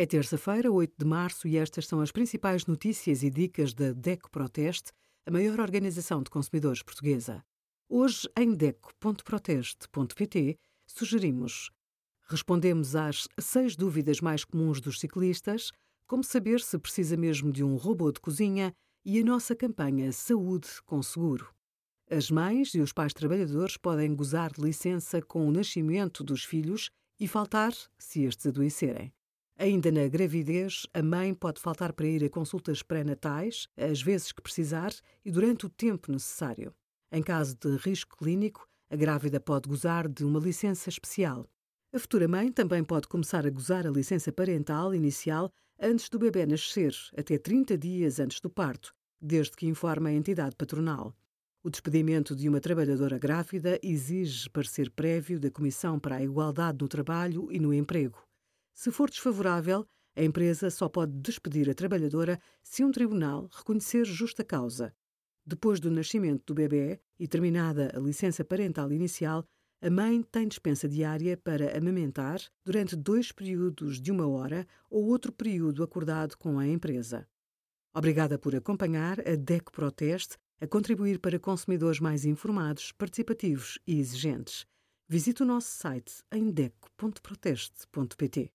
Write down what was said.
É terça-feira, 8 de março, e estas são as principais notícias e dicas da DECO Proteste, a maior organização de consumidores portuguesa. Hoje, em DECO.proteste.pt, sugerimos Respondemos às seis dúvidas mais comuns dos ciclistas, como saber se precisa mesmo de um robô de cozinha e a nossa campanha Saúde com Seguro. As mães e os pais trabalhadores podem gozar de licença com o nascimento dos filhos e faltar se estes adoecerem. Ainda na gravidez, a mãe pode faltar para ir a consultas pré-natais, às vezes que precisar e durante o tempo necessário. Em caso de risco clínico, a grávida pode gozar de uma licença especial. A futura mãe também pode começar a gozar a licença parental inicial antes do bebê nascer, até 30 dias antes do parto, desde que informe a entidade patronal. O despedimento de uma trabalhadora grávida exige parecer prévio da Comissão para a Igualdade no Trabalho e no Emprego. Se for desfavorável, a empresa só pode despedir a trabalhadora se um tribunal reconhecer justa causa. Depois do nascimento do bebê e terminada a licença parental inicial, a mãe tem dispensa diária para amamentar durante dois períodos de uma hora ou outro período acordado com a empresa. Obrigada por acompanhar a DECO Proteste a contribuir para consumidores mais informados, participativos e exigentes. Visite o nosso site em deco.proteste.pt.